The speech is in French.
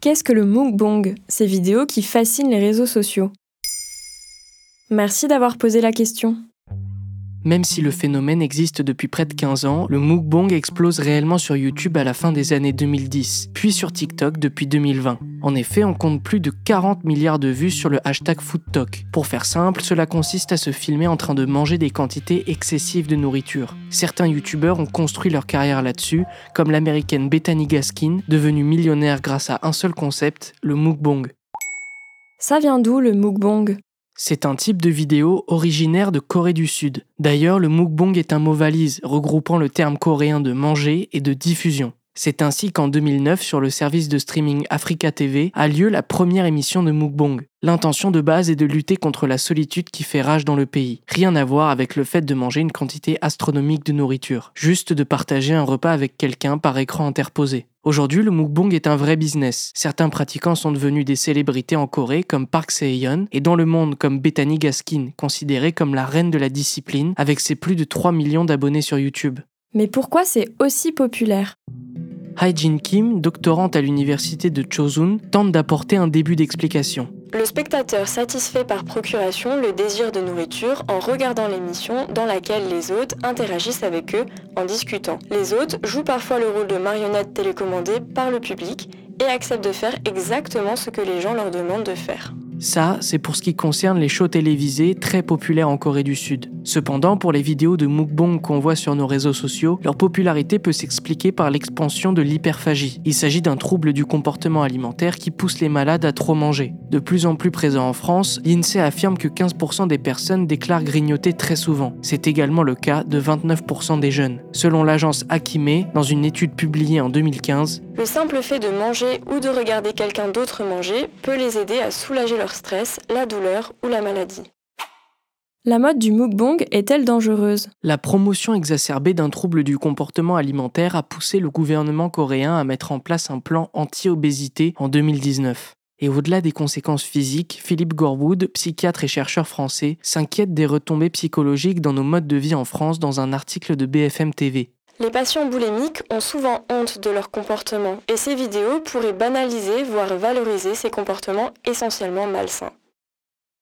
Qu'est-ce que le mukbang, ces vidéos qui fascinent les réseaux sociaux Merci d'avoir posé la question. Même si le phénomène existe depuis près de 15 ans, le mukbang explose réellement sur YouTube à la fin des années 2010, puis sur TikTok depuis 2020. En effet, on compte plus de 40 milliards de vues sur le hashtag FoodTok. Pour faire simple, cela consiste à se filmer en train de manger des quantités excessives de nourriture. Certains youtubeurs ont construit leur carrière là-dessus, comme l'américaine Bethany Gaskin, devenue millionnaire grâce à un seul concept, le mukbang. Ça vient d'où le mukbang? C'est un type de vidéo originaire de Corée du Sud. D'ailleurs, le mukbang est un mot valise regroupant le terme coréen de manger et de diffusion. C'est ainsi qu'en 2009, sur le service de streaming Africa TV, a lieu la première émission de Mukbang. L'intention de base est de lutter contre la solitude qui fait rage dans le pays. Rien à voir avec le fait de manger une quantité astronomique de nourriture, juste de partager un repas avec quelqu'un par écran interposé. Aujourd'hui, le mukbang est un vrai business. Certains pratiquants sont devenus des célébrités en Corée comme Park Se-yeon et dans le monde comme Bethany Gaskin, considérée comme la reine de la discipline avec ses plus de 3 millions d'abonnés sur YouTube. Mais pourquoi c'est aussi populaire? Hae-jin Kim, doctorante à l'université de Chosun, tente d'apporter un début d'explication. Le spectateur satisfait par procuration le désir de nourriture en regardant l'émission dans laquelle les hôtes interagissent avec eux en discutant. Les hôtes jouent parfois le rôle de marionnettes télécommandées par le public et acceptent de faire exactement ce que les gens leur demandent de faire. Ça, c'est pour ce qui concerne les shows télévisés très populaires en Corée du Sud. Cependant, pour les vidéos de mukbang qu'on voit sur nos réseaux sociaux, leur popularité peut s'expliquer par l'expansion de l'hyperphagie. Il s'agit d'un trouble du comportement alimentaire qui pousse les malades à trop manger. De plus en plus présent en France, l'INSEE affirme que 15% des personnes déclarent grignoter très souvent. C'est également le cas de 29% des jeunes. Selon l'agence Akime, dans une étude publiée en 2015, le simple fait de manger ou de regarder quelqu'un d'autre manger peut les aider à soulager leur stress, la douleur ou la maladie. La mode du mukbang est-elle dangereuse? La promotion exacerbée d'un trouble du comportement alimentaire a poussé le gouvernement coréen à mettre en place un plan anti-obésité en 2019. Et au-delà des conséquences physiques, Philippe Gorwood, psychiatre et chercheur français, s'inquiète des retombées psychologiques dans nos modes de vie en France dans un article de BFM TV. Les patients boulimiques ont souvent honte de leur comportement et ces vidéos pourraient banaliser, voire valoriser ces comportements essentiellement malsains.